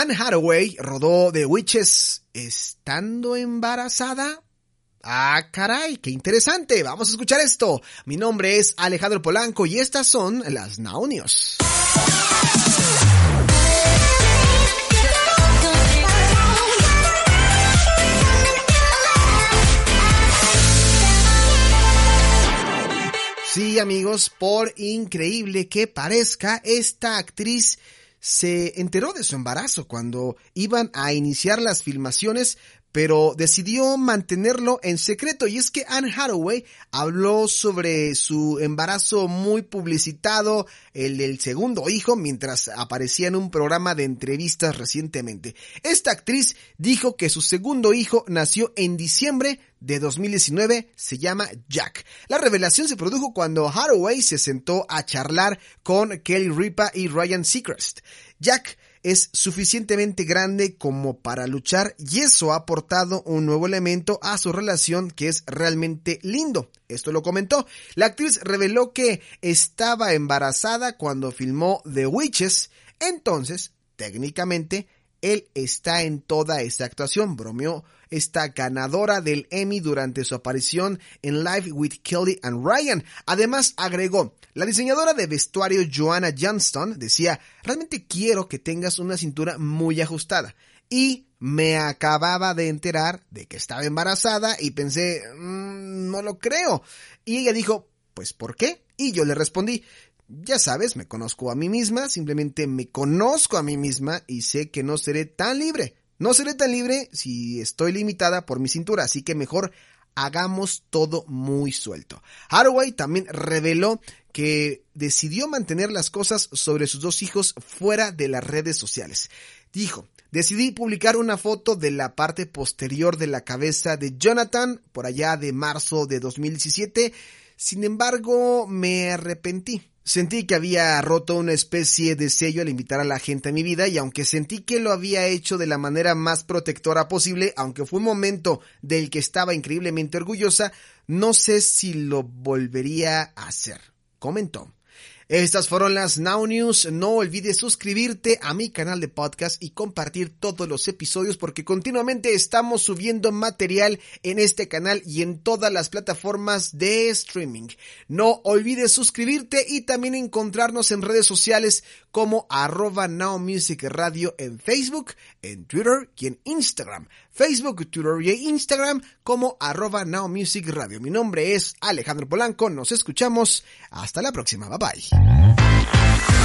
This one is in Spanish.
Anne Hathaway rodó The Witches estando embarazada. Ah, caray, qué interesante. Vamos a escuchar esto. Mi nombre es Alejandro Polanco y estas son las Now Sí, amigos, por increíble que parezca, esta actriz se enteró de su embarazo cuando iban a iniciar las filmaciones, pero decidió mantenerlo en secreto y es que Anne Hathaway habló sobre su embarazo muy publicitado, el del segundo hijo, mientras aparecía en un programa de entrevistas recientemente. Esta actriz dijo que su segundo hijo nació en diciembre de 2019 se llama Jack. La revelación se produjo cuando Hathaway se sentó a charlar con Kelly Ripa y Ryan Seacrest. Jack es suficientemente grande como para luchar y eso ha aportado un nuevo elemento a su relación que es realmente lindo. Esto lo comentó. La actriz reveló que estaba embarazada cuando filmó The Witches, entonces, técnicamente, él está en toda esta actuación, bromeó esta ganadora del Emmy durante su aparición en Live with Kelly and Ryan. Además, agregó, la diseñadora de vestuario Joanna Johnston decía, realmente quiero que tengas una cintura muy ajustada. Y me acababa de enterar de que estaba embarazada y pensé, mm, no lo creo. Y ella dijo, pues ¿por qué? Y yo le respondí, ya sabes, me conozco a mí misma, simplemente me conozco a mí misma y sé que no seré tan libre. No seré tan libre si estoy limitada por mi cintura, así que mejor hagamos todo muy suelto. Haraway también reveló que decidió mantener las cosas sobre sus dos hijos fuera de las redes sociales. Dijo, decidí publicar una foto de la parte posterior de la cabeza de Jonathan por allá de marzo de 2017, sin embargo me arrepentí. Sentí que había roto una especie de sello al invitar a la gente a mi vida y aunque sentí que lo había hecho de la manera más protectora posible, aunque fue un momento del que estaba increíblemente orgullosa, no sé si lo volvería a hacer, comentó. Estas fueron las Now News. No olvides suscribirte a mi canal de podcast y compartir todos los episodios porque continuamente estamos subiendo material en este canal y en todas las plataformas de streaming. No olvides suscribirte y también encontrarnos en redes sociales como arroba Now Music Radio en Facebook, en Twitter y en Instagram. Facebook, Twitter y Instagram como arroba Now Music Radio. Mi nombre es Alejandro Polanco. Nos escuchamos. Hasta la próxima. Bye bye. Mm-hmm.